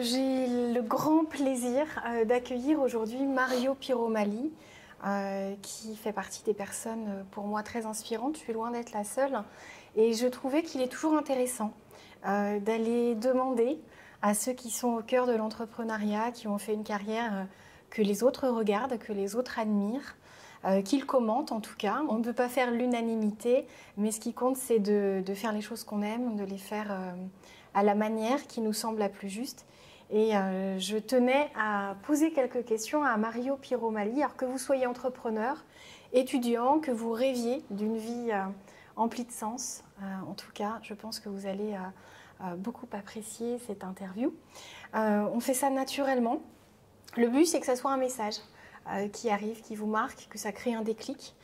j'ai le grand plaisir euh, d'accueillir aujourd'hui Mario Piromali, euh, qui fait partie des personnes euh, pour moi très inspirantes. Je suis loin d'être la seule. Et je trouvais qu'il est toujours intéressant d'aller demander à ceux qui sont au cœur de l'entrepreneuriat, qui ont fait une carrière que les autres regardent, que les autres admirent, euh, qu'ils commentent en tout cas. On ne peut pas faire l'unanimité, mais ce qui compte, c'est de, faire les choses qu'on aime, de les faire à la manière qui nous semble la plus juste. Et euh, je tenais à poser quelques questions à Mario Piromali. Alors que vous soyez entrepreneur, étudiant, que vous rêviez d'une vie euh, emplie de sens, euh, en tout cas, je pense que vous allez euh, beaucoup apprécier cette interview. On fait ça naturellement. Le but, c'est que ça soit un message qui arrive, qui vous marque, que ça crée un déclic.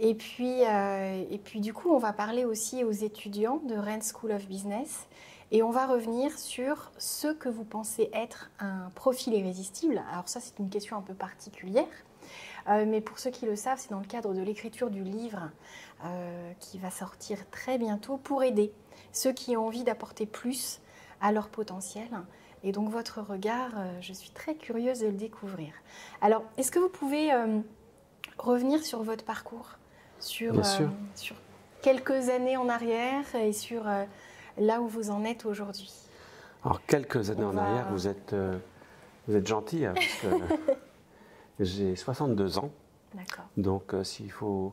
Et puis, et puis, du coup, on va parler aussi aux étudiants de Rennes School of Business. Et on va revenir sur ce que vous pensez être un profil irrésistible. Alors ça, c'est une question un peu particulière. Euh, mais pour ceux qui le savent, c'est dans le cadre de l'écriture du livre euh, qui va sortir très bientôt pour aider ceux qui ont envie d'apporter plus à leur potentiel. Et donc votre regard, euh, je suis très curieuse de le découvrir. Alors, est-ce que vous pouvez revenir sur votre parcours, sur, Bien sûr. sur quelques années en arrière et sur là où vous en êtes aujourd'hui Alors, quelques années On en va- arrière, vous êtes, euh, vous êtes gentil, hein, parce que j'ai 62 ans. D'accord. Donc, euh, s'il faut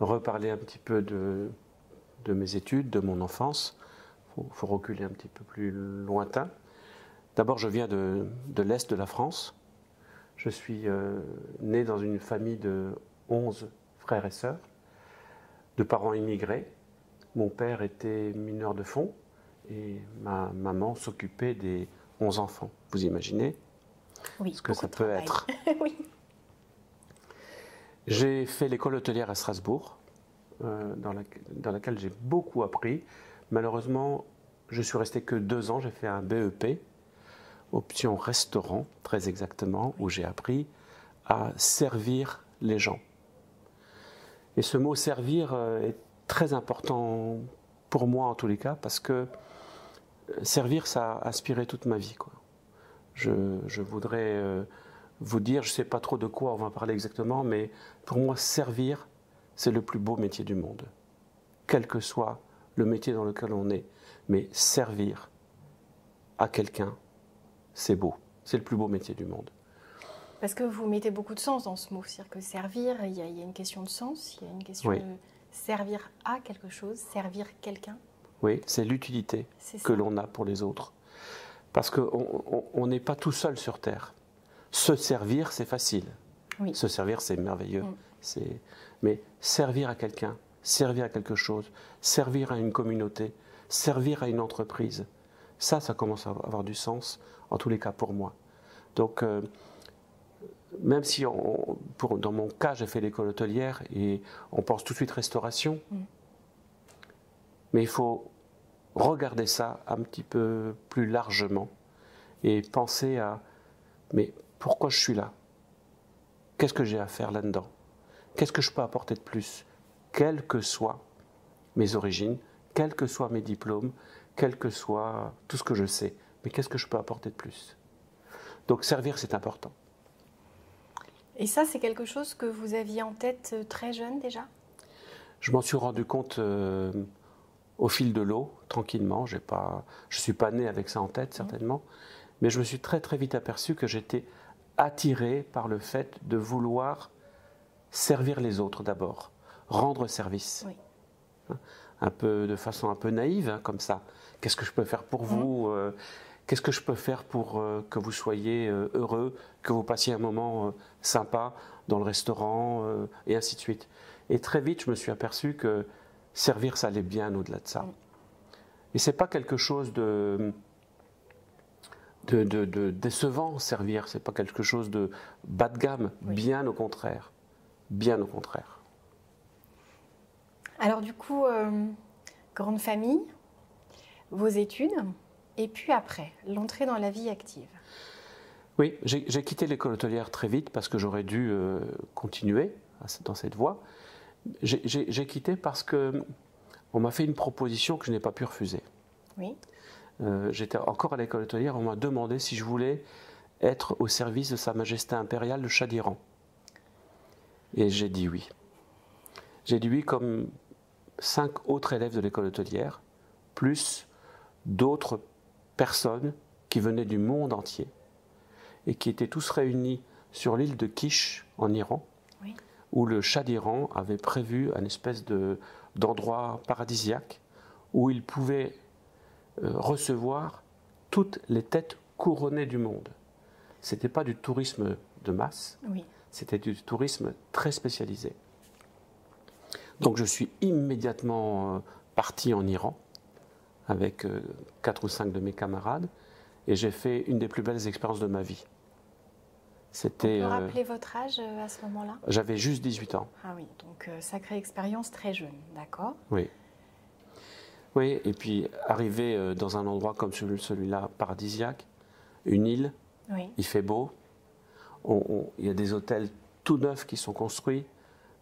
reparler un petit peu de, de mes études, de mon enfance, il faut, faut reculer un petit peu plus lointain. D'abord, je viens de, de l'Est de la France. Je suis euh, né dans une famille de 11 frères et sœurs, de parents immigrés. Mon père était mineur de fonds et ma maman s'occupait des 11 enfants. Vous imaginez Oui, ce que ça peut travail. être oui. J'ai fait l'école hôtelière à Strasbourg, euh, dans, la- dans laquelle j'ai beaucoup appris. Malheureusement, je suis resté que deux ans. J'ai fait un BEP, option restaurant, très exactement, où j'ai appris à servir les gens. Et ce mot servir euh, est très important pour moi en tous les cas, parce que euh, servir, ça a inspiré toute ma vie. Quoi. Je, je voudrais euh, vous dire, je ne sais pas trop de quoi on va parler exactement, mais pour moi, servir, c'est le plus beau métier du monde. Quel que soit le métier dans lequel on est. Mais servir à quelqu'un, c'est beau. C'est le plus beau métier du monde. Parce que vous mettez beaucoup de sens dans ce mot. C'est-à-dire que servir, il y, y a une question de sens, il y a une question Oui. de servir à quelque chose, servir quelqu'un. Oui, c'est l'utilité que l'on a pour les autres. Parce qu'on on- on n'est pas tout seul sur Terre. Se servir, c'est facile. Oui. Se servir, c'est merveilleux. Mm. C'est- Mais servir à quelqu'un, servir à quelque chose, servir à une communauté, servir à une entreprise, ça, ça commence à avoir du sens, en tous les cas pour moi. Donc, euh, même si on- pour, dans mon cas, j'ai fait l'école hôtelière et on pense tout de suite restauration, Mm. mais il faut regarder ça un petit peu plus largement et penser à mais pourquoi je suis là? Qu'est-ce que j'ai à faire là-dedans? Qu'est-ce que je peux apporter de plus? Quelles que soient mes origines, quels que soient mes diplômes, quel que soit tout ce que je sais, mais qu'est-ce que je peux apporter de plus? Donc servir, c'est important. Et ça, c'est quelque chose que vous aviez en tête euh, très jeune déjà? Je m'en suis rendu compte euh, au fil de l'eau, tranquillement. Pas, je ne suis pas né avec ça en tête, certainement. Mais je me suis très très vite aperçu que j'étais attiré par le fait de vouloir servir les autres d'abord, rendre service. Oui. Hein, Un peu de façon un peu naïve, hein, comme ça. Qu'est-ce que je peux faire pour vous euh, Qu'est-ce que je peux faire pour euh, que vous soyez euh, heureux, que vous passiez un moment euh, sympa dans le restaurant, et ainsi de suite. Et très vite, je me suis aperçu que servir, ça allait bien au-delà de ça. Et c'est pas quelque chose de, de, de- de décevant, servir. C'est pas quelque chose de bas de gamme. Oui. Bien au contraire. Bien au contraire. Alors du coup, grande famille, vos études, et puis après, l'entrée dans la vie active. Oui, j'ai quitté l'école hôtelière très vite parce que j'aurais dû euh, continuer dans cette voie. J'ai quitté parce que on m'a fait une proposition que je n'ai pas pu refuser. Oui, euh, j'étais encore à l'école hôtelière, on m'a demandé si je voulais être au service de Sa Majesté impériale, le Shah d'Iran. Et j'ai dit oui. J'ai dit oui comme cinq autres élèves de l'école hôtelière, plus d'autres personnes qui venaient du monde entier et qui étaient tous réunis sur l'île de Kish en Iran, où le Shah d'Iran avait prévu un espèce d'endroit paradisiaque où il pouvait euh, recevoir toutes les têtes couronnées du monde. Ce n'était pas du tourisme de masse, c'était du tourisme très spécialisé. Donc je suis immédiatement euh, parti en Iran avec euh, quatre ou cinq de mes camarades et j'ai fait une des plus belles expériences de ma vie. C'était. Vous rappeler votre âge à ce moment-là? J'avais juste 18 ans. Ah oui, donc sacrée expérience très jeune, d'accord? Oui. Oui, et puis arriver euh, dans un endroit comme celui-là, paradisiaque, une île, il fait beau, il y a des hôtels tout neufs qui sont construits,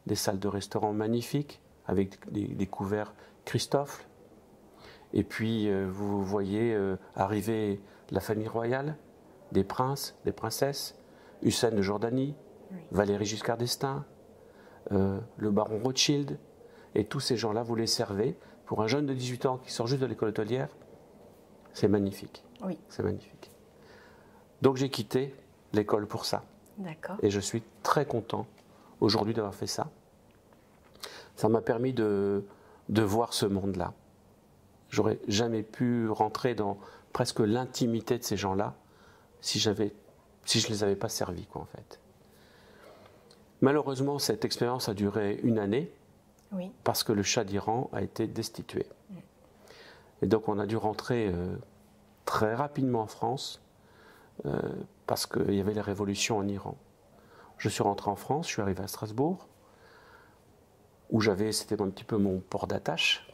des salles de restaurant magnifiques, avec des, couverts Christophe. Et puis euh, vous voyez euh, arriver la famille royale, des princes, des princesses, Hussein de Jordanie, Valérie Giscard d'Estaing, le baron Rothschild, et tous ces gens-là, vous les servez pour un jeune de 18 ans qui sort juste de l'école hôtelière, c'est magnifique. Oui. C'est magnifique. Donc j'ai quitté l'école pour ça. D'accord. Et je suis très content aujourd'hui d'avoir fait ça. Ça m'a permis de, de voir ce monde-là. J'aurais jamais pu rentrer dans presque l'intimité de ces gens-là si, j'avais, si je ne les avais pas servis, quoi, en fait. Malheureusement, cette expérience a duré une année parce que le Shah d'Iran a été destitué. Et donc on a dû rentrer euh, très rapidement en France euh, parce qu'il y avait la révolution en Iran. Je suis rentré en France, je suis arrivé à Strasbourg, où j'avais, c'était un petit peu mon port d'attache.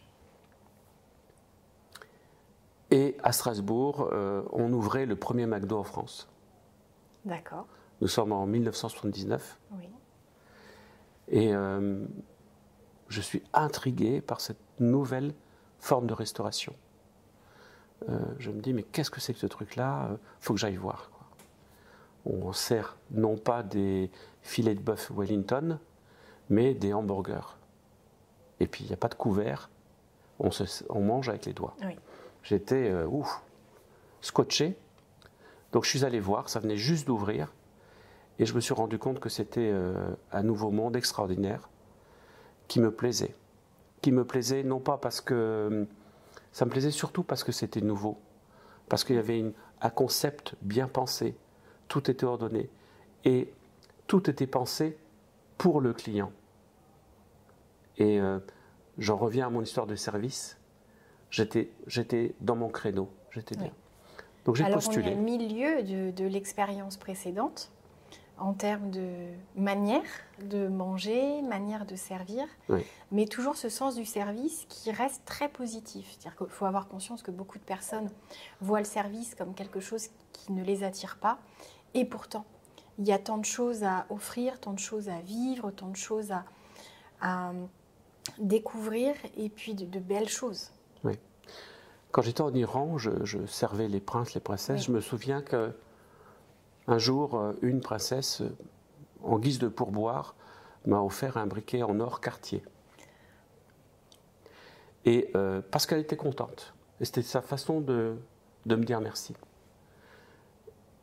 Et à Strasbourg, euh, on ouvrait le premier McDo en France. D'accord. Nous sommes en 1979. Oui. Et je suis intrigué par cette nouvelle forme de restauration. Euh, je me dis, mais qu'est-ce que c'est que ce truc-là? Il euh, faut que j'aille voir. On sert non pas des filets de bœuf Wellington, mais des hamburgers. Et puis, il n'y a pas de couvert, on, on, mange avec les doigts. J'étais euh, ouf, scotché. Donc, je suis allé voir, ça venait juste d'ouvrir. Et je me suis rendu compte que c'était un nouveau monde extraordinaire qui me plaisait. Qui me plaisait non pas parce que. Ça me plaisait surtout parce que c'était nouveau. Parce qu'il y avait un concept bien pensé. Tout était ordonné. Et tout était pensé pour le client. Et euh, j'en reviens à mon histoire de service. J'étais, dans mon créneau. J'étais bien. Donc j'ai postulé. Alors on est au milieu de, de l'expérience précédente en termes de manière de manger, manière de servir, mais toujours ce sens du service qui reste très positif. C'est-à-dire qu'il faut avoir conscience que beaucoup de personnes voient le service comme quelque chose qui ne les attire pas, et pourtant, il y a tant de choses à offrir, tant de choses à vivre, tant de choses à, découvrir, et puis de, belles choses. Quand j'étais en Iran, je, servais les princes, les princesses. Je me souviens que un jour, euh, une princesse, euh, en guise de pourboire, m'a offert un briquet en or quartier. Et euh, parce qu'elle était contente. Et c'était sa façon de, de, me dire merci.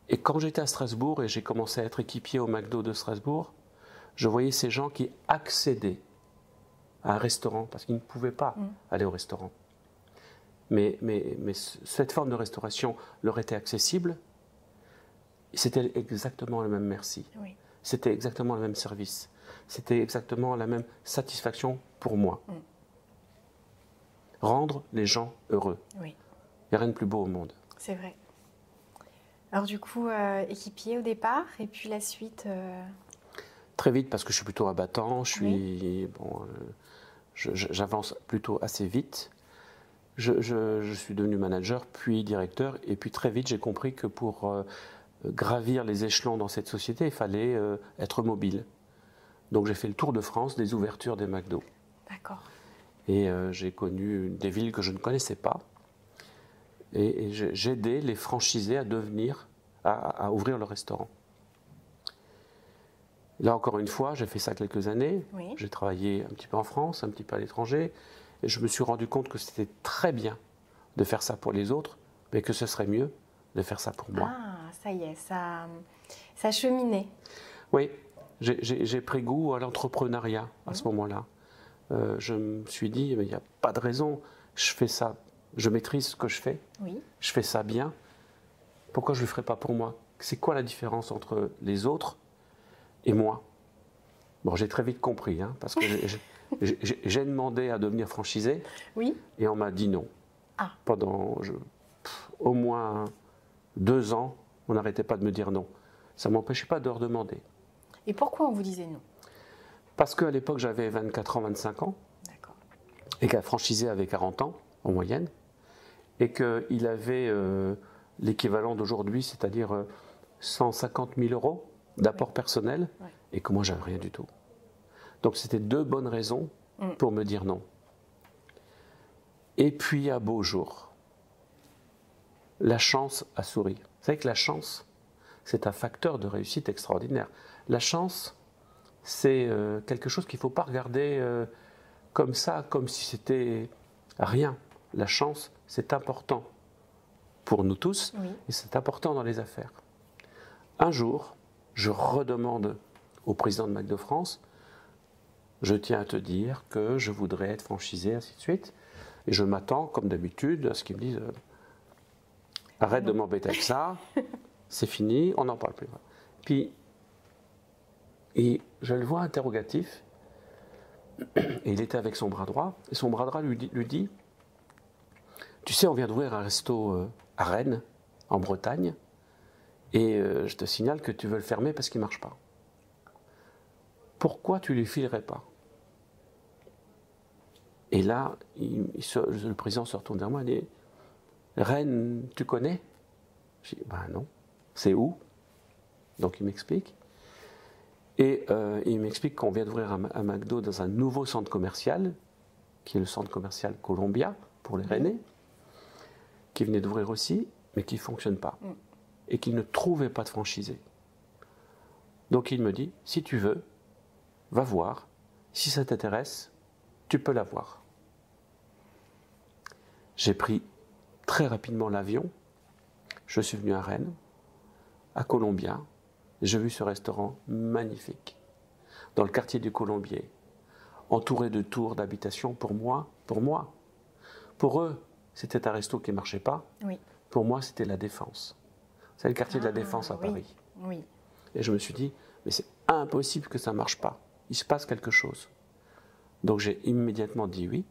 Et quand j'étais à Strasbourg et j'ai commencé à être équipier au McDo de Strasbourg, je voyais ces gens qui accédaient à un restaurant parce qu'ils ne pouvaient pas mm. aller au restaurant. Mais, mais, mais cette forme de restauration leur était accessible c'était exactement le même merci. C'était exactement le même service. C'était exactement la même satisfaction pour moi. Mm. Rendre les gens heureux. Il n'y a rien de plus beau au monde. C'est vrai. Alors du coup, euh, équipier au départ, et puis la suite euh, Très vite, parce que je suis plutôt abattant, je suis bon, euh, j'avance plutôt assez vite. Je, je, suis devenu manager, puis directeur, et puis très vite j'ai compris que pour gravir les échelons dans cette société, il fallait euh, être mobile. Donc j'ai fait le tour de France des ouvertures des McDo. D'accord. Et euh, j'ai connu des villes que je ne connaissais pas. Et, j'aidais les franchisés à devenir, à, ouvrir le restaurant. Là encore une fois, j'ai fait ça quelques années. J'ai travaillé un petit peu en France, un petit peu à l'étranger, et je me suis rendu compte que c'était très bien de faire ça pour les autres, mais que ce serait mieux de faire ça pour moi. Ah, ça y est, ça, ça cheminait. Oui, j'ai pris goût à l'entrepreneuriat à ce moment-là. Euh, je me suis dit, il n'y a pas de raison, je fais ça, je maîtrise ce que je fais, oui. je fais ça bien, pourquoi je ne le ferais pas pour moi? C'est quoi la différence entre les autres et moi? Bon, j'ai très vite compris, hein, parce que j'ai demandé à devenir franchisé, oui. et on m'a dit non. Ah. Pendant au moins deux ans, on n'arrêtait pas de me dire non. Ça ne m'empêchait pas de redemander. Et pourquoi on vous disait non? Parce qu'à l'époque, j'avais 24 ans, 25 ans. Et qu'un franchisé avait 40 ans, en moyenne. Et qu'il avait euh, l'équivalent d'aujourd'hui, c'est-à-dire 150 euh, 000 euros d'apport personnel. Et que moi, j'avais rien du tout. Donc, c'était deux bonnes raisons mm. pour me dire non. Et puis, à beau jour, la chance a souri. Vous savez que la chance, c'est un facteur de réussite extraordinaire. La chance, c'est euh, quelque chose qu'il ne faut pas regarder euh, comme ça, comme si c'était rien. La chance, c'est important pour nous tous et c'est important dans les affaires. Un jour, je redemande au président de McDo France, je tiens à te dire que je voudrais être franchisé, ainsi de suite. Et je m'attends, comme d'habitude, à ce qu'ils me disent euh, arrête de m'embêter avec ça, c'est fini, on n'en parle plus. Puis et je le vois interrogatif. Et il était avec son bras droit. Et son bras droit lui dit, Tu sais, on vient d'ouvrir un resto euh, à Rennes, en Bretagne. Et euh, je te signale que tu veux le fermer parce qu'il ne marche pas. Pourquoi tu ne lui filerais pas? Et là, le président se retourne vers moi et dit Rennes, tu connais? Je dis Ben non. C'est où? Donc il m'explique. Et euh, il m'explique qu'on vient d'ouvrir un, McDo dans un nouveau centre commercial, qui est le centre commercial Columbia pour les Rennais, qui venait d'ouvrir aussi, mais qui ne fonctionne pas. Mm. Et qui ne trouvait pas de franchisé. Donc il me dit, si tu veux, va voir. Si ça t'intéresse, tu peux l'avoir. J'ai pris très rapidement l'avion. Je suis venu à Rennes, à Columbia, j'ai vu ce restaurant magnifique, dans le quartier du Colombier, entouré de tours d'habitation pour moi, pour moi. Pour eux, c'était un resto qui ne marchait pas. Oui. Pour moi, c'était la Défense. C'est le quartier de la ah, Défense à Paris. Oui. Et je me suis dit, mais c'est impossible que ça ne marche pas. Il se passe quelque chose. Donc j'ai immédiatement dit oui.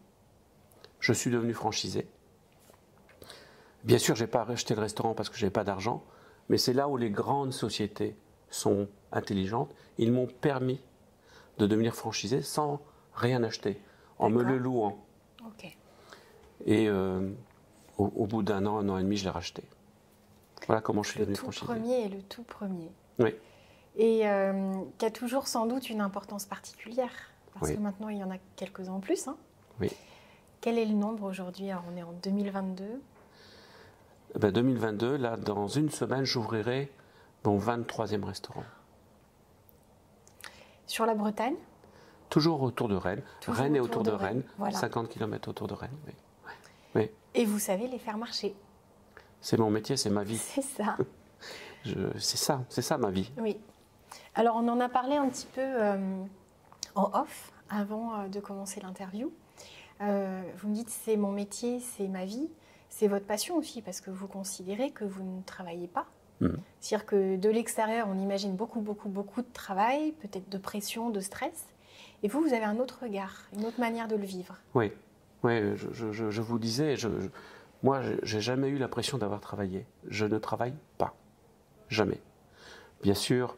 Je suis devenu franchisé. Bien sûr, je n'ai pas racheté le restaurant parce que je n'avais pas d'argent, mais c'est là où les grandes sociétés sont intelligentes. Ils m'ont permis de devenir franchisé sans rien acheter, en me le louant. Et euh, au, bout d'un an, un an et demi, je l'ai racheté. Voilà comment je suis devenu franchisé. Le tout premier et le tout premier. Oui. Et euh, qui a toujours sans doute une importance particulière, parce que maintenant il y en a quelques-uns en plus. Hein. Oui. Quel est le nombre aujourd'hui? On est en 2022. Ben 2022, là, dans une semaine, j'ouvrirai mon 23e restaurant. Sur la Bretagne? Toujours autour de Rennes. Rennes est autour de, Rennes, 50 km autour de Rennes. Oui. Et vous savez les faire marcher C'est mon métier, c'est ma vie. C'est ça. c'est ça, c'est ça ma vie. Oui. Alors on en a parlé un petit peu euh, en off avant euh, de commencer l'interview. Euh, vous me dites c'est mon métier, c'est ma vie, c'est votre passion aussi parce que vous considérez que vous ne travaillez pas, Mm. C'est-à-dire que de l'extérieur, on imagine beaucoup, beaucoup, beaucoup de travail, peut-être de pression, de stress. Et vous, vous avez un autre regard, une autre manière de le vivre. Oui, oui je, vous disais, je, moi, j'ai jamais eu l'impression d'avoir travaillé. Je ne travaille pas. Jamais. Bien sûr,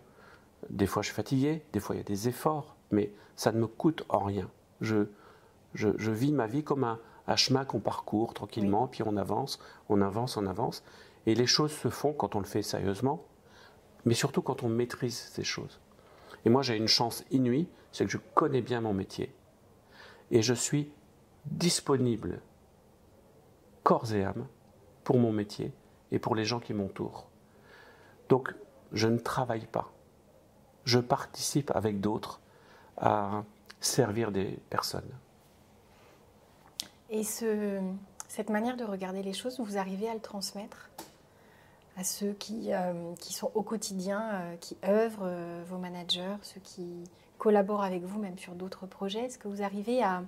des fois je suis fatigué, des fois il y a des efforts, mais ça ne me coûte en rien. Je, je, vis ma vie comme un, chemin qu'on parcourt tranquillement, puis on avance, on avance, on avance. Et les choses se font quand on le fait sérieusement, mais surtout quand on maîtrise ces choses. Et moi, j'ai une chance inouïe, c'est que je connais bien mon métier. Et je suis disponible, corps et âme, pour mon métier et pour les gens qui m'entourent. Donc, je ne travaille pas. Je participe avec d'autres à servir des personnes. Et ce, cette manière de regarder les choses, vous arrivez à le transmettre à ceux qui, euh, qui sont au quotidien, euh, qui œuvrent, euh, vos managers, ceux qui collaborent avec vous même sur d'autres projets? Est-ce que vous arrivez à,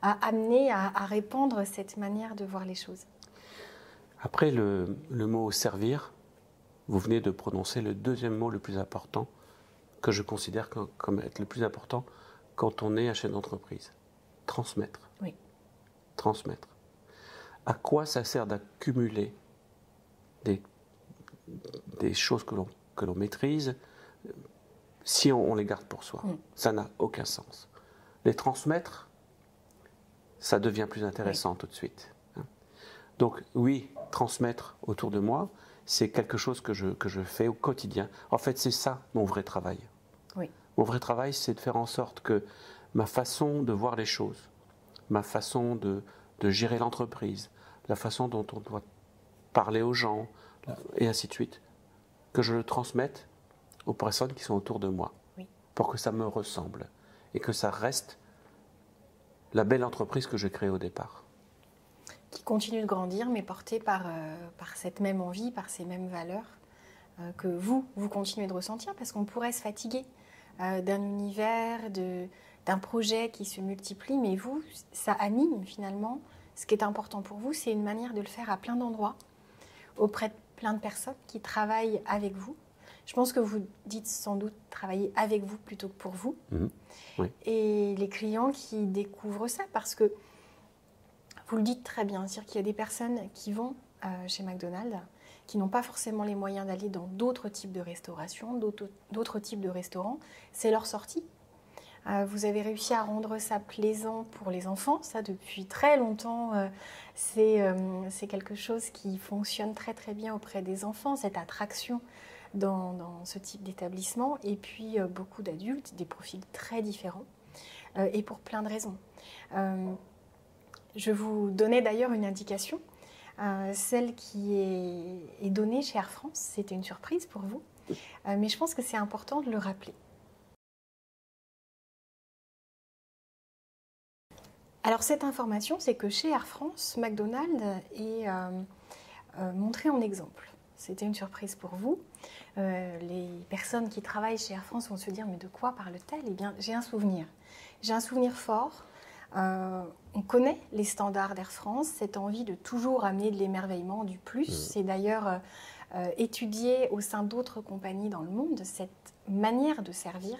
à amener, à, à, répandre cette manière de voir les choses? Après le, le, mot servir, vous venez de prononcer le deuxième mot le plus important que je considère comme, comme être le plus important quand on est un chef d'entreprise. Transmettre. Oui. Transmettre. À quoi ça sert d'accumuler des des choses que l'on, que l'on maîtrise si on, on, les garde pour soi? Mm. Ça n'a aucun sens. Les transmettre, ça devient plus intéressant oui. tout de suite. Hein. Donc oui, transmettre autour de moi, c'est quelque chose que je, que je fais au quotidien. En fait, c'est ça mon vrai travail. Oui. Mon vrai travail, c'est de faire en sorte que ma façon de voir les choses, ma façon de, de gérer l'entreprise, la façon dont on doit parler aux gens, et ainsi de suite, que je le transmette aux personnes qui sont autour de moi, oui. pour que ça me ressemble et que ça reste la belle entreprise que j'ai créée au départ. Qui continue de grandir, mais portée par, euh, par cette même envie, par ces mêmes valeurs euh, que vous, vous continuez de ressentir, parce qu'on pourrait se fatiguer euh, d'un univers, de, d'un projet qui se multiplie, mais vous, ça anime finalement. Ce qui est important pour vous, c'est une manière de le faire à plein d'endroits, auprès de plein de personnes qui travaillent avec vous. Je pense que vous dites sans doute travailler avec vous plutôt que pour vous. Mmh. Oui. Et les clients qui découvrent ça, parce que vous le dites très bien, c'est-à-dire qu'il y a des personnes qui vont euh, chez McDonald's qui n'ont pas forcément les moyens d'aller dans d'autres types de restauration, d'autres types de restaurants. C'est leur sortie. Euh, vous avez réussi à rendre ça plaisant pour les enfants, ça depuis très longtemps. Euh, c'est euh, quelque chose qui fonctionne très très bien auprès des enfants, cette attraction dans, ce type d'établissement. Et puis beaucoup d'adultes, des profils très différents, et pour plein de raisons. Je vous donnais d'ailleurs une indication, celle qui est, est, donnée chez Air France. C'était une surprise pour vous, mais je pense que c'est important de le rappeler. Alors cette information, c'est que chez Air France, McDonald's est euh, euh, montré en exemple. C'était une surprise pour vous. Euh, les personnes qui travaillent chez Air France vont se dire mais de quoi parle-t-elle? Eh bien, j'ai un souvenir. J'ai un souvenir fort. On connaît les standards d'Air France, cette envie de toujours amener de l'émerveillement, du plus. Mmh. C'est d'ailleurs étudié au sein d'autres compagnies dans le monde, cette manière de servir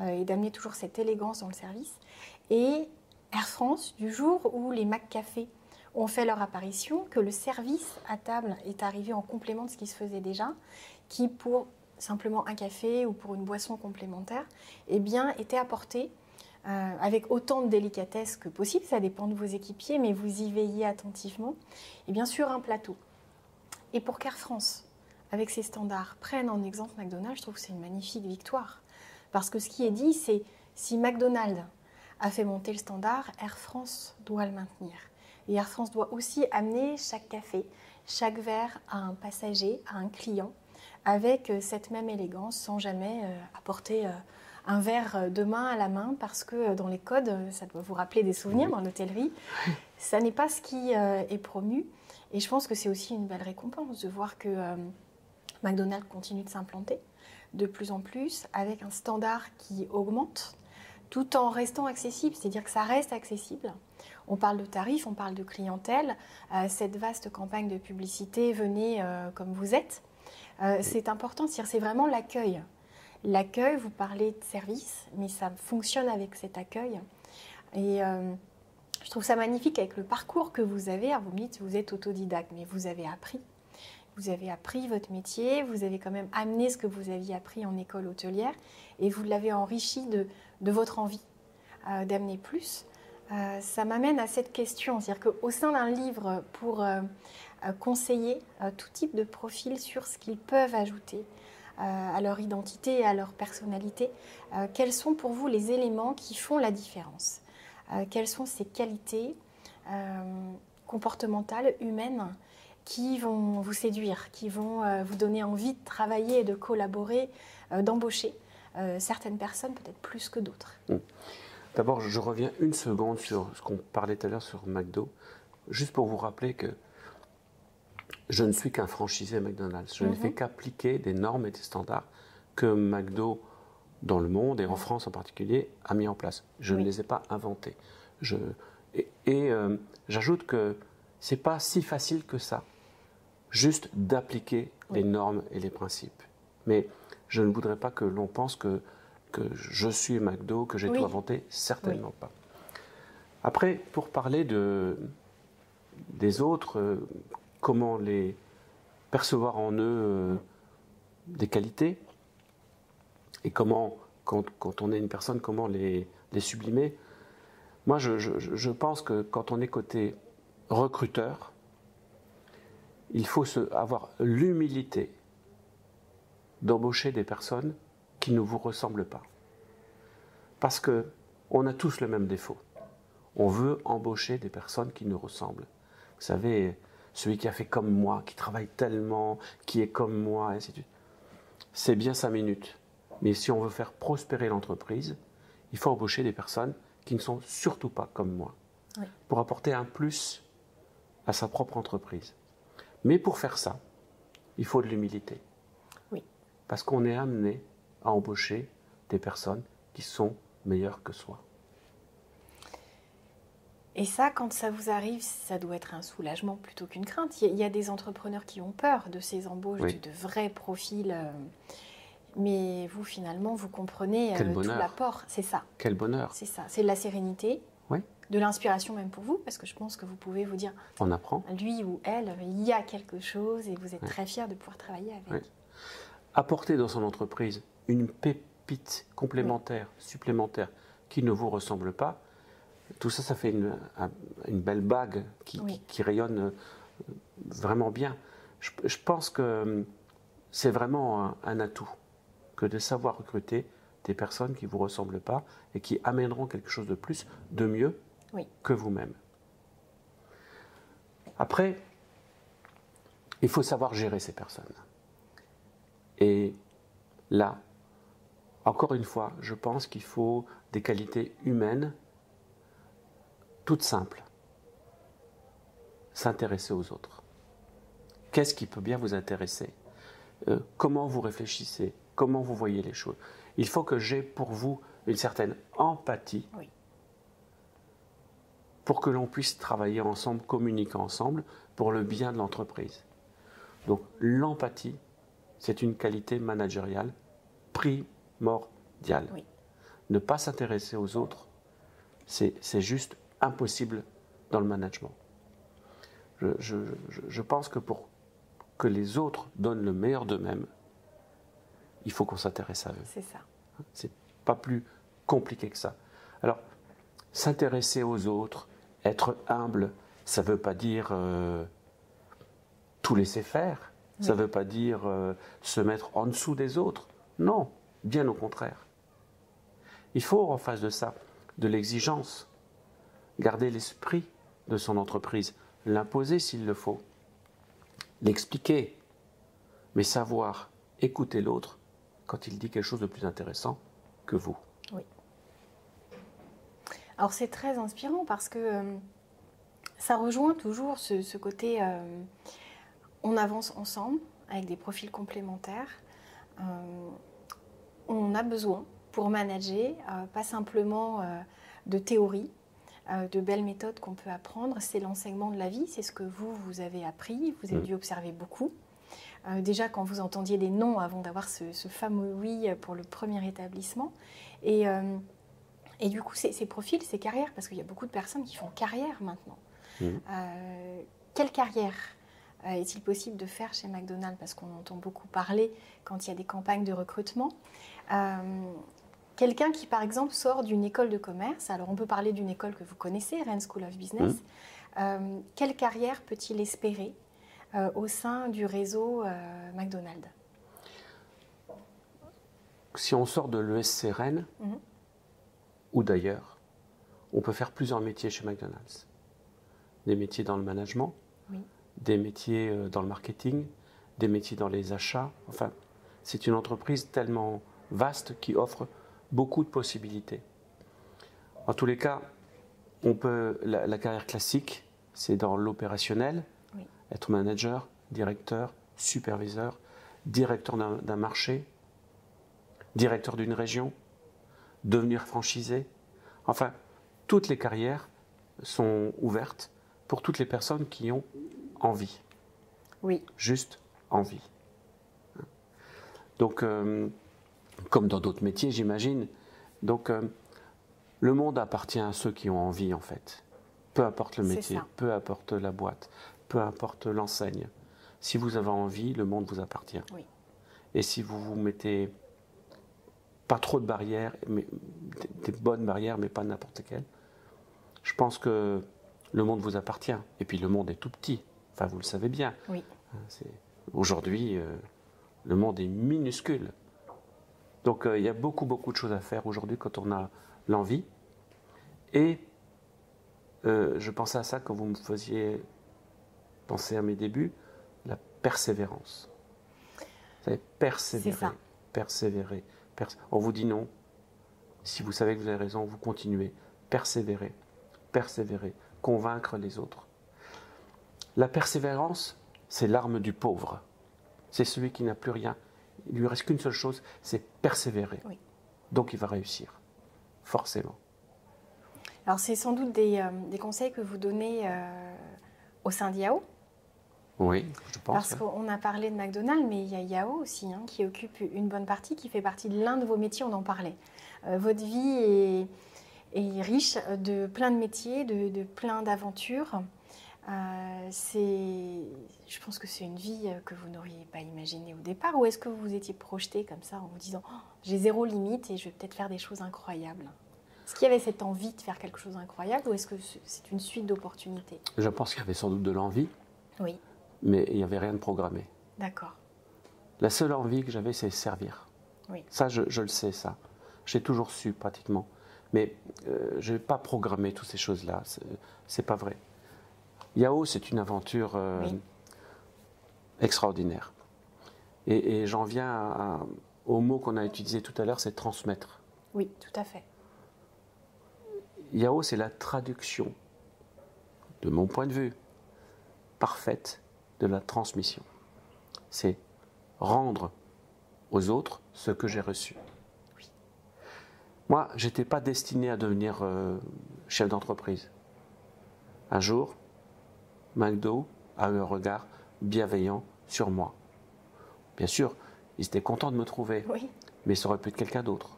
et d'amener toujours cette élégance dans le service. Et Air France, du jour où les McCafé ont fait leur apparition, que le service à table est arrivé en complément de ce qui se faisait déjà, qui pour simplement un café ou pour une boisson complémentaire, eh bien, était apporté euh, avec autant de délicatesse que possible, ça dépend de vos équipiers, mais vous y veillez attentivement, et bien sûr un plateau. Et pour qu'Air France, avec ses standards, prenne en exemple McDonald's, je trouve que c'est une magnifique victoire. Parce que ce qui est dit, c'est si McDonald's a fait monter le standard, Air France doit le maintenir. Et Air France doit aussi amener chaque café, chaque verre à un passager, à un client, avec euh, cette même élégance, sans jamais euh, apporter un verre de main à la main, parce que dans les codes, ça doit vous rappeler des souvenirs dans l'hôtellerie. Ça n'est pas ce qui est promu. Et je pense que c'est aussi une belle récompense de voir que McDonald's continue de s'implanter de plus en plus, avec un standard qui augmente tout en restant accessible, c'est-à-dire que ça reste accessible. On parle de tarifs, on parle de clientèle. Euh, cette vaste campagne de publicité, venez euh, comme vous êtes. Euh, c'est important, c'est vraiment l'accueil. L'accueil, vous parlez de service, mais ça fonctionne avec cet accueil. Et euh, je trouve ça magnifique avec le parcours que vous avez. Alors vous me dites, vous êtes autodidacte, mais vous avez appris. Vous avez appris votre métier, vous avez quand même amené ce que vous aviez appris en école hôtelière et vous l'avez enrichi de, votre envie euh, d'amener plus. Euh, ça m'amène à cette question, c'est-à-dire qu'au sein d'un livre pour conseiller tout type de profil sur ce qu'ils peuvent ajouter à leur identité et à leur personnalité, euh, quels sont pour vous les éléments qui font la différence Quelles sont ces qualités comportementales, humaines qui vont vous séduire, qui vont euh, vous donner envie de travailler, de collaborer, euh, d'embaucher euh, certaines personnes, peut-être plus que d'autres? Mm. D'abord, je reviens une seconde sur ce qu'on parlait tout à l'heure sur McDo, juste pour vous rappeler que je ne suis qu'un franchisé McDonald's. Je ne Mhm. fais qu'appliquer des normes et des standards que McDo, dans le monde et en France en particulier, a mis en place. Je Oui. ne les ai pas inventés. Je, et et, euh, j'ajoute que c'est pas si facile que ça, juste d'appliquer Oui. les normes et les principes. Mais je ne voudrais pas que l'on pense que, que je suis McDo, que j'ai Oui. tout inventé, certainement pas. Après, pour parler de, des autres, euh, comment les percevoir en eux euh, des qualités et comment, quand, on est une personne, comment les, sublimer. Moi, je, pense que quand on est côté recruteur, il faut avoir l'humilité d'embaucher des personnes qui ne vous ressemblent pas. Parce que on a tous le même défaut. On veut embaucher des personnes qui nous ressemblent. Vous savez, celui qui a fait comme moi, qui travaille tellement, qui est comme moi, et ainsi de suite. C'est bien cinq minutes. Mais si on veut faire prospérer l'entreprise, il faut embaucher des personnes qui ne sont surtout pas comme moi. Oui. Pour apporter un plus à sa propre entreprise. Mais pour faire ça, il faut de l'humilité. Oui. Parce qu'on est amené à embaucher des personnes qui sont meilleures que soi. Et ça, quand ça vous arrive, ça doit être un soulagement plutôt qu'une crainte. Il y, a, des entrepreneurs qui ont peur de ces embauches, Oui. de, de vrais profils. euh, mais vous, finalement, vous comprenez euh, tout l'apport. C'est ça, Quel bonheur. c'est ça. C'est de la sérénité, Oui. de l'inspiration même pour vous, parce que je pense que vous pouvez vous dire, On apprend. lui ou elle, il y a quelque chose et vous êtes Oui. très fier de pouvoir travailler avec. Oui. Apporter dans son entreprise une pépite complémentaire, supplémentaire, qui ne vous ressemble pas, tout ça, ça fait une, un- une belle bague qui, Oui. qui- qui rayonne euh, vraiment bien. Je, je pense que euh, c'est vraiment un, un atout que de savoir recruter des personnes qui ne vous ressemblent pas et qui amèneront quelque chose de plus, de mieux Oui. que vous-même. Après, il faut savoir gérer ces personnes. Et là, encore une fois, je pense qu'il faut des qualités humaines toutes simples. S'intéresser aux autres. Qu'est-ce qui peut bien vous intéresser? Euh, Comment vous réfléchissez? Comment vous voyez les choses? Il faut que j'ai pour vous une certaine empathie Oui. pour que l'on puisse travailler ensemble, communiquer ensemble pour le bien de l'entreprise. Donc l'empathie, c'est une qualité managériale primordiale. Oui. Ne pas s'intéresser aux autres, c'est c'est juste impossible dans le management. Je, je- je- je pense que pour que les autres donnent le meilleur d'eux-mêmes, il faut qu'on s'intéresse à eux. C'est ça. C'est pas plus compliqué que ça. Alors, s'intéresser aux autres, être humble, ça ne veut pas dire euh, tout laisser faire. Ça ne veut pas dire euh, se mettre en dessous des autres. Non, bien au contraire. Il faut en face de ça de l'exigence, garder l'esprit de son entreprise, l'imposer s'il le faut, l'expliquer, mais savoir écouter l'autre quand il dit quelque chose de plus intéressant que vous. Alors c'est très inspirant parce que euh, ça rejoint toujours ce, côté euh, on avance ensemble avec des profils complémentaires. Euh, on a besoin pour manager, pas simplement de théorie, de belles méthodes qu'on peut apprendre, c'est l'enseignement de la vie, c'est ce que vous, vous avez appris, vous avez Mm. dû observer beaucoup. Euh, déjà quand vous entendiez des noms avant d'avoir ce, ce fameux oui pour le premier établissement. Et, euh, et du coup, ces, ces profils, ces carrières, parce qu'il y a beaucoup de personnes qui font carrière maintenant. Euh, quelle carrière euh, est-il possible de faire chez McDonald's? Parce qu'on entend beaucoup parler quand il y a des campagnes de recrutement. Quelqu'un qui, par exemple, sort d'une école de commerce, alors on peut parler d'une école que vous connaissez, Rennes School of Business, Mhm. Euh, quelle carrière peut-il espérer euh, au sein du réseau euh, McDonald's? Si on sort de l'ESC Rennes, Mhm. ou d'ailleurs, on peut faire plusieurs métiers chez McDonald's. Des métiers dans le management, Oui. des métiers dans le marketing, des métiers dans les achats. Enfin, c'est une entreprise tellement vaste qui offre beaucoup de possibilités. En tous les cas, on peut, la, carrière classique, c'est dans l'opérationnel, être manager, directeur, superviseur, directeur d'un marché, directeur d'une région, devenir franchisé. Enfin, toutes les carrières sont ouvertes pour toutes les personnes qui ont envie. Oui. Juste envie. Donc, euh, comme dans d'autres métiers, j'imagine. Donc, euh, le monde appartient à ceux qui ont envie, en fait. Peu importe le métier, peu importe la boîte, peu importe l'enseigne. Si vous avez envie, le monde vous appartient. Oui. Et si vous vous mettez pas trop de barrières, mais des bonnes barrières, mais pas n'importe quelles, je pense que le monde vous appartient. Et puis le monde est tout petit. Enfin, vous le savez bien. Oui. Hein, aujourd'hui, euh, le monde est minuscule. Donc euh, il y a beaucoup, beaucoup de choses à faire aujourd'hui quand on a l'envie. Et euh, je pensais à ça quand vous me faisiez penser à mes débuts, la persévérance. Vous savez, persévérer, ça. persévérer. on vous dit non. Si vous savez que vous avez raison, vous continuez. Persévérer, persévérer, convaincre les autres. La persévérance, c'est l'arme du pauvre. C'est celui qui n'a plus rien. Il lui reste qu'une seule chose, c'est persévérer. Donc il va réussir, forcément. Alors c'est sans doute des, euh, conseils que vous donnez euh, au sein d'IAO Oui, je pense. Parce qu'on a parlé de McDonald's, mais il y a IAO aussi, hein, qui occupe une bonne partie, qui fait partie de l'un de vos métiers, on en parlait. Euh, votre vie est, riche de plein de métiers, de, de plein d'aventures. Euh, je pense que c'est une vie que vous n'auriez pas imaginée au départ. Ou est-ce que vous vous étiez projeté comme ça en vous disant oh, j'ai zéro limite et je vais peut-être faire des choses incroyables? Est-ce qu'il y avait cette envie de faire quelque chose d'incroyable ou est-ce que c'est une suite d'opportunités? Je pense qu'il y avait sans doute de l'envie. Oui. Mais il n'y avait rien de programmé. D'accord. La seule envie que j'avais, c'est servir. Oui. Ça, je, le sais, ça. J'ai toujours su pratiquement. Mais euh, je n'ai pas programmé toutes ces choses-là. C'est pas vrai. Yao, c'est une aventure euh, extraordinaire. Et, j'en viens au mot qu'on a utilisé tout à l'heure, c'est transmettre. Oui, tout à fait. Yao, c'est la traduction, de mon point de vue, parfaite de la transmission. C'est rendre aux autres ce que j'ai reçu. Oui. Moi, je n'étais pas destiné à devenir euh, chef d'entreprise. Un jour, McDo a eu un regard bienveillant sur moi. Bien sûr, ils étaient contents de me trouver, mais ça aurait pu être quelqu'un d'autre.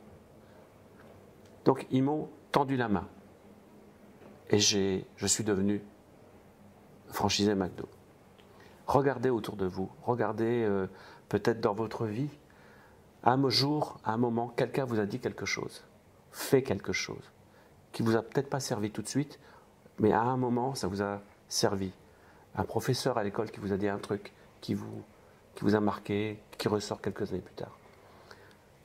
Donc ils m'ont tendu la main. Et je suis devenu franchisé McDo. Regardez autour de vous, regardez euh, peut-être dans votre vie, à un jour, à un moment, quelqu'un vous a dit quelque chose, fait quelque chose, qui vous a peut-être pas servi tout de suite, mais à un moment, ça vous a servi un professeur à l'école qui vous a dit un truc qui vous, qui vous a marqué, qui ressort quelques années plus tard.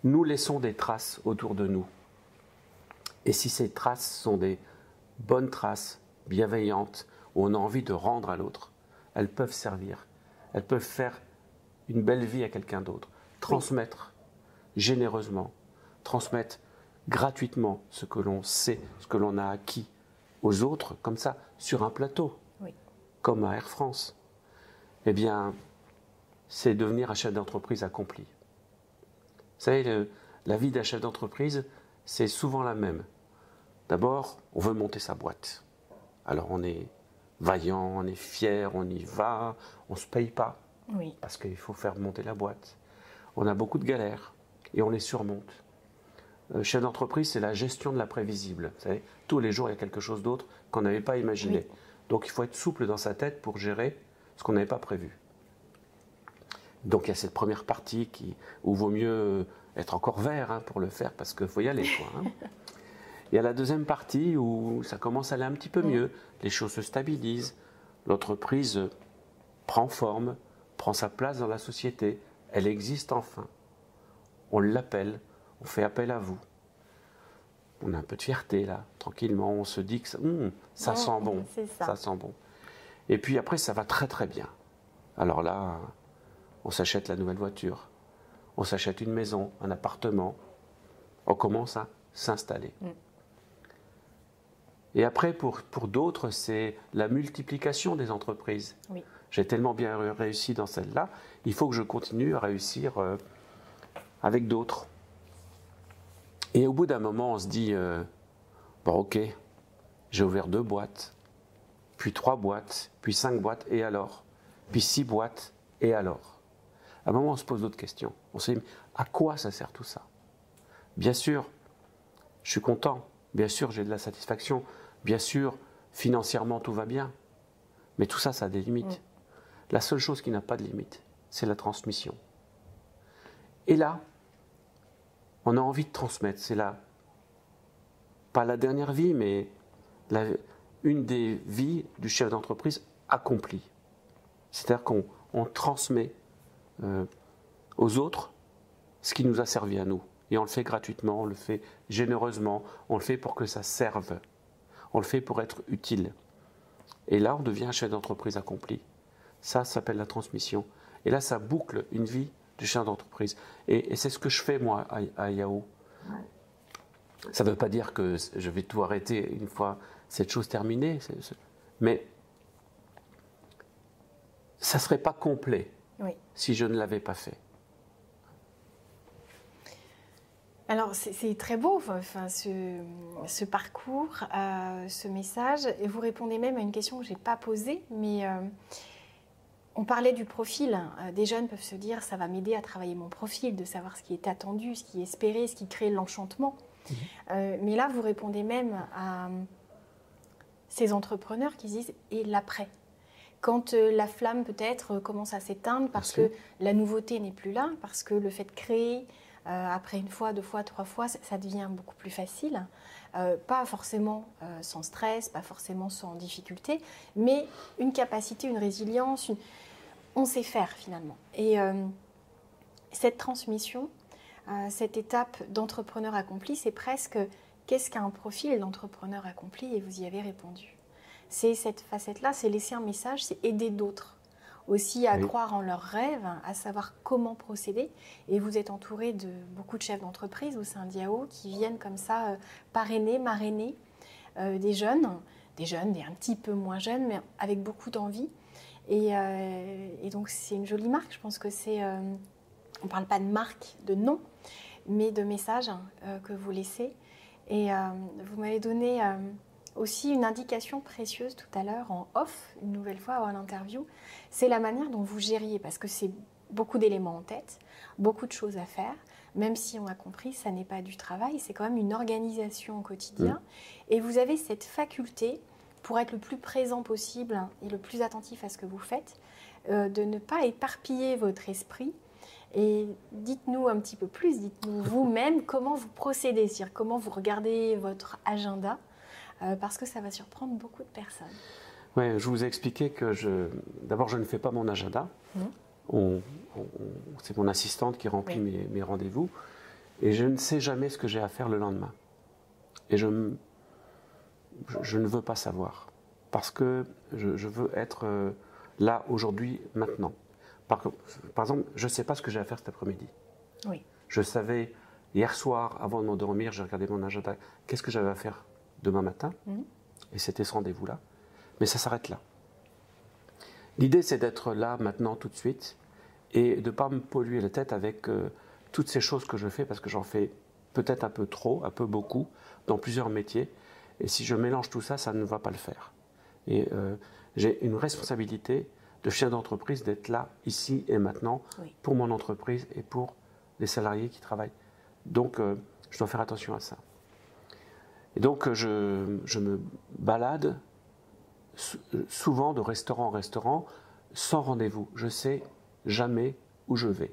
Nous laissons des traces autour de nous. Et si ces traces sont des bonnes traces, bienveillantes, où on a envie de rendre à l'autre, elles peuvent servir. Elles peuvent faire une belle vie à quelqu'un d'autre. Transmettre généreusement, transmettre gratuitement ce que l'on sait, ce que l'on a acquis aux autres, comme ça, sur un plateau comme à Air France, eh bien, c'est devenir un chef d'entreprise accompli. Vous savez, la vie d'un chef d'entreprise, c'est souvent la même. D'abord, on veut monter sa boîte. Alors on est vaillant, on est fier, on y va, on ne se paye pas. Oui. Parce qu'il faut faire monter la boîte. On a beaucoup de galères et on les surmonte. Euh, chef d'entreprise, c'est la gestion de l'imprévisible. Vous savez, tous les jours, il y a quelque chose d'autre qu'on n'avait pas imaginé. Donc il faut être souple dans sa tête pour gérer ce qu'on n'avait pas prévu. Donc il y a cette première partie qui, où vaut mieux être encore vert hein, pour le faire parce qu'il faut y aller. Quoi, hein. Il y a la deuxième partie où ça commence à aller un petit peu mieux, les choses se stabilisent, l'entreprise prend forme, prend sa place dans la société, elle existe enfin. On l'appelle, on fait appel à vous on a un peu de fierté là, tranquillement, on se dit que ça, hum, sent bon, ça. sent bon. Et puis après, ça va très très bien. Alors là, on s'achète la nouvelle voiture, on s'achète une maison, un appartement, on commence à s'installer. Mm. Et après, pour, pour d'autres, c'est la multiplication des entreprises. J'ai tellement bien réussi dans celle-là, il faut que je continue à réussir euh, avec d'autres. Et au bout d'un moment, on se dit, euh, bon ok, j'ai ouvert deux boîtes, puis trois boîtes, puis cinq boîtes, et alors? Puis six boîtes, et alors? À un moment, on se pose d'autres questions. On se dit, à quoi ça sert tout ça? Bien sûr, je suis content, bien sûr, j'ai de la satisfaction, bien sûr, financièrement, tout va bien, mais tout ça, ça a des limites. Mm. La seule chose qui n'a pas de limite, c'est la transmission. Et là, on a envie de transmettre. C'est là, pas la dernière vie, mais une des vies du chef d'entreprise accomplie. C'est-à-dire qu'on transmet euh, aux autres ce qui nous a servi à nous. Et on le fait gratuitement, on le fait généreusement, on le fait pour que ça serve. On le fait pour être utile. Et là, on devient un chef d'entreprise accompli. Ça, ça s'appelle la transmission. Et là, ça boucle une vie du chef d'entreprise. Et, c'est ce que je fais, moi, à, Yahoo. Ça ne veut pas dire que je vais tout arrêter une fois cette chose terminée, mais ça ne serait pas complet si je ne l'avais pas fait. Alors c'est très beau enfin, ce, parcours, euh, ce message, et vous répondez même à une question que je n'ai pas posée, mais euh, on parlait du profil. Euh, des jeunes peuvent se dire, ça va m'aider à travailler mon profil, de savoir ce qui est attendu, ce qui est espéré, ce qui crée l'enchantement. Mhm. Euh, mais là, vous répondez même à ces entrepreneurs qui disent, et l'après? Quand euh, la flamme peut-être commence à s'éteindre parce que la nouveauté n'est plus là, parce que le fait de créer après une fois, deux fois, trois fois, ça devient beaucoup plus facile. pas forcément sans stress, pas forcément sans difficulté, mais une capacité, une résilience, une, on sait faire finalement. Et euh, cette transmission, euh, cette étape d'entrepreneur accompli, c'est presque qu'est-ce qu'un profil d'entrepreneur accompli? Et vous y avez répondu. C'est cette facette-là, c'est laisser un message, c'est aider d'autres aussi à croire en leurs rêves, à savoir comment procéder. Et vous êtes entouré de beaucoup de chefs d'entreprise au sein d'IAO qui viennent comme ça euh, parrainer, marrainer des jeunes, des jeunes, des un petit peu moins jeunes, mais avec beaucoup d'envie. Euh, et, donc c'est une jolie marque. Je pense que c'est, euh, on ne parle pas de marque, de nom, mais de message euh, que vous laissez. Et vous m'avez donné aussi une indication précieuse tout à l'heure en off, une nouvelle fois avant l'interview. C'est la manière dont vous gériez, parce que c'est beaucoup d'éléments en tête, beaucoup de choses à faire. Même si on a compris, ça n'est pas du travail, c'est quand même une organisation au quotidien. Mmh. Et vous avez cette faculté pour être le plus présent possible et le plus attentif à ce que vous faites, euh, de ne pas éparpiller votre esprit. Et dites-nous un petit peu plus, dites-nous vous-même comment vous procédez, c'est-à-dire comment vous regardez votre agenda, euh, parce que ça va surprendre beaucoup de personnes. Oui, je vous ai expliqué que je, d'abord, je ne fais pas mon agenda. Mmh. c'est mon assistante qui remplit mes, mes rendez-vous. Et je ne sais jamais ce que j'ai à faire le lendemain. Et je, je, ne veux pas savoir. Parce que je, veux être euh, là, aujourd'hui, maintenant. Par, par, exemple, je ne sais pas ce que j'ai à faire cet après-midi. Oui. Je savais, hier soir, avant de m'endormir, j'ai regardé mon agenda, qu'est-ce que j'avais à faire demain matin. Mhm. Et c'était ce rendez-vous-là. Mais ça s'arrête là. L'idée, c'est d'être là, maintenant, tout de suite, et de ne pas me polluer la tête avec euh, toutes ces choses que je fais, parce que j'en fais peut-être un peu trop, un peu beaucoup, dans plusieurs métiers. Et si je mélange tout ça, ça ne va pas le faire. Et euh, j'ai une responsabilité de chef d'entreprise d'être là, ici et maintenant, pour mon entreprise et pour les salariés qui travaillent. Donc, euh, je dois faire attention à ça. Et donc, euh, je, je me balade souvent de restaurant en restaurant sans rendez-vous. Je sais jamais où je vais.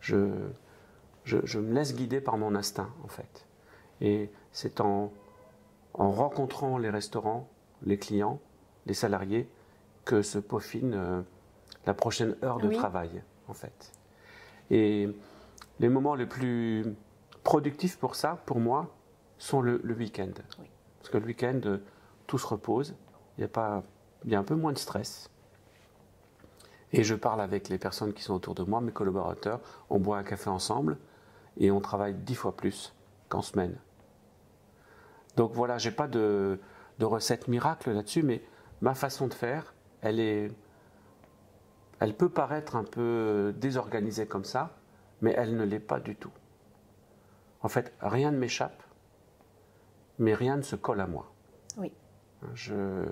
Je, je, je, me laisse guider par mon instinct, en fait. Et c'est en en rencontrant les restaurants, les clients, les salariés, que se peaufine euh, la prochaine heure de travail, en fait. Et les moments les plus productifs pour ça, pour moi, sont le, week-end. Parce que le week-end, tout se repose, il a pas il y a un peu moins de stress. Et je parle avec les personnes qui sont autour de moi, mes collaborateurs, on boit un café ensemble et on travaille dix fois plus qu'en semaine. Donc voilà, j'ai pas de, de recette miracle là-dessus, mais ma façon de faire, elle est, elle peut paraître un peu désorganisée comme ça, mais elle ne l'est pas du tout. En fait, rien ne m'échappe, mais rien ne se colle à moi. Oui. Je,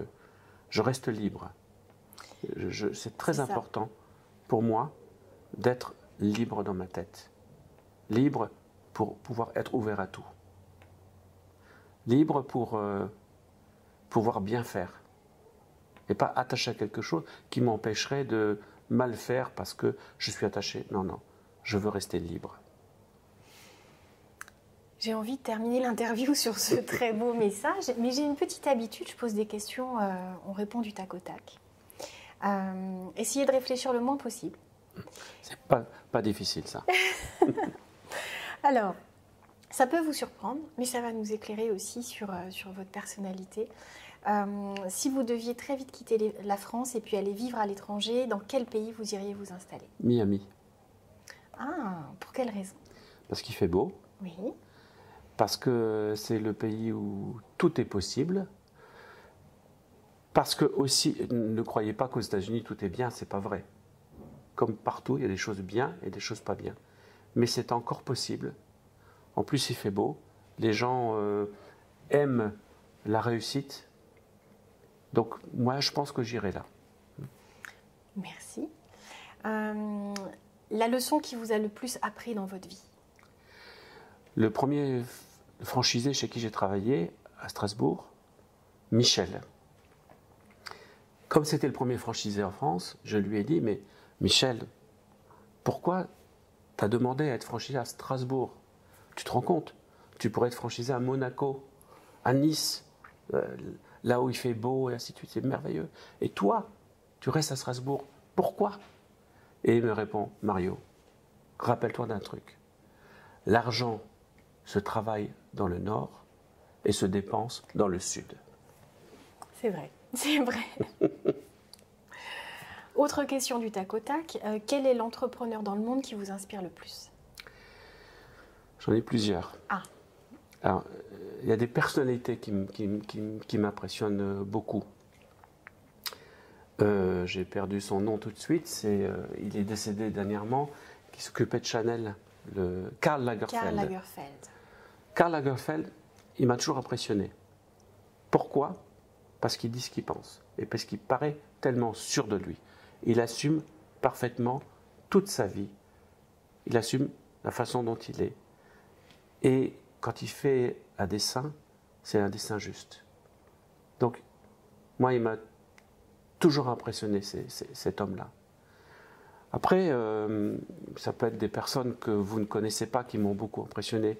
je reste libre. c'est très important pour moi d'être libre dans ma tête. Libre pour pouvoir être ouvert à tout. Libre pour euh, pouvoir bien faire. Et pas attaché à quelque chose qui m'empêcherait de mal faire parce que je suis attaché. Non, non. Je veux rester libre. J'ai envie de terminer l'interview sur ce très beau message, mais j'ai une petite habitude, je pose des questions, euh, on répond du tac au tac. Euh, essayez de réfléchir le moins possible. C'est pas, pas difficile ça. Alors, ça peut vous surprendre, mais ça va nous éclairer aussi sur, euh, sur votre personnalité. si vous deviez très vite quitter la France et puis aller vivre à l'étranger, dans quel pays vous iriez vous installer? Miami. Ah, pour quelle raison? Parce qu'il fait beau. Oui parce que c'est le pays où tout est possible. Parce que aussi, ne croyez pas qu'aux États-Unis tout est bien, c'est pas vrai. Comme partout, il y a des choses bien et des choses pas bien. Mais c'est encore possible. En plus, il fait beau. Les gens euh, aiment la réussite. Donc, moi, je pense que j'irai là. Merci. Euh, la leçon qui vous a le plus appris dans votre vie? Le premier franchisé chez qui j'ai travaillé à Strasbourg, Michel. Comme c'était le premier franchisé en France, je lui ai dit, mais Michel, pourquoi tu as demandé à être franchisé à Strasbourg? Tu te rends compte Tu pourrais être franchisé à Monaco, à Nice, euh, là où il fait beau et ainsi de suite, c'est merveilleux. Et toi, tu restes à Strasbourg, pourquoi? Et il me répond, Mario, rappelle-toi d'un truc. L'argent se travaille dans le nord et se dépense dans le sud. C'est vrai, c'est vrai. Autre question du tac au tac, euh, quel est l'entrepreneur dans le monde qui vous inspire le plus? J'en ai plusieurs. Ah. Alors, il y a des personnalités qui, qui, m'impressionnent beaucoup. Euh, j'ai perdu son nom tout de suite. C'est, euh, il est décédé dernièrement, qui s'occupait de Chanel, le Karl Lagerfeld. Karl Lagerfeld. Karl Lagerfeld, il m'a toujours impressionné. Pourquoi? Parce qu'il dit ce qu'il pense et parce qu'il paraît tellement sûr de lui. Il assume parfaitement toute sa vie. Il assume la façon dont il est. Et quand il fait un dessin, c'est un dessin juste. Donc, moi, il m'a toujours impressionné, cet homme-là. Après, euh, ça peut être des personnes que vous ne connaissez pas qui m'ont beaucoup impressionné.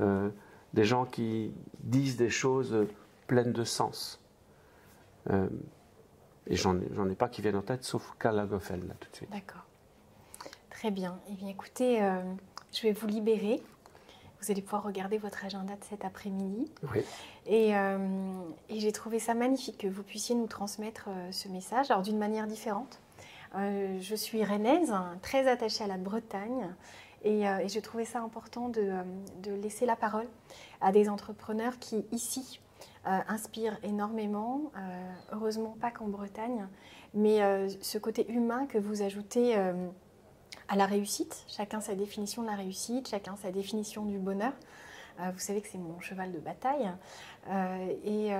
Euh, des gens qui disent des choses pleines de sens. Euh, et j'en ai pas qui viennent en tête, sauf Karl Lagerfeld, là, tout de suite. D'accord. Très bien. Eh bien, écoutez, je vais vous libérer. Vous allez pouvoir regarder votre agenda de cet après-midi. Oui. Et, et j'ai trouvé ça magnifique que vous puissiez nous transmettre ce message, alors d'une manière différente. je suis rennaise, très attachée à la Bretagne. Euh, et, j'ai trouvé ça important euh, de, laisser la parole à des entrepreneurs qui, ici, euh, inspirent énormément. heureusement, pas qu'en Bretagne, mais ce côté humain que vous ajoutez à la réussite. Chacun sa définition de la réussite, chacun sa définition du bonheur. vous savez que c'est mon cheval de bataille. et,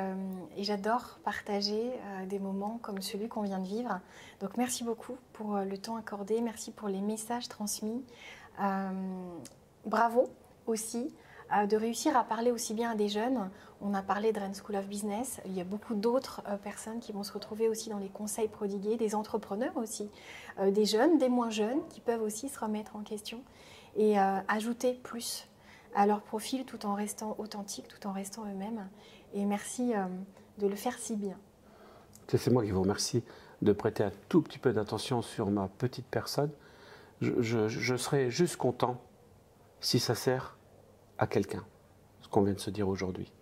et j'adore partager des moments comme celui qu'on vient de vivre. Donc merci beaucoup pour le temps accordé, merci pour les messages transmis. Euh, bravo aussi euh, de réussir à parler aussi bien à des jeunes. On a parlé de Rennes School of Business. Il y a beaucoup d'autres euh, personnes qui vont se retrouver aussi dans les conseils prodigués, des entrepreneurs aussi, des jeunes, des moins jeunes qui peuvent aussi se remettre en question et ajouter plus à leur profil tout en restant authentique, tout en restant eux-mêmes. Et merci de le faire si bien. C'est moi qui vous remercie de prêter un tout petit peu d'attention sur ma petite personne je, serais juste content si ça sert à quelqu'un, ce qu'on vient de se dire aujourd'hui.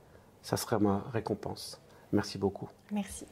Ça serait ma récompense. Merci beaucoup. Merci.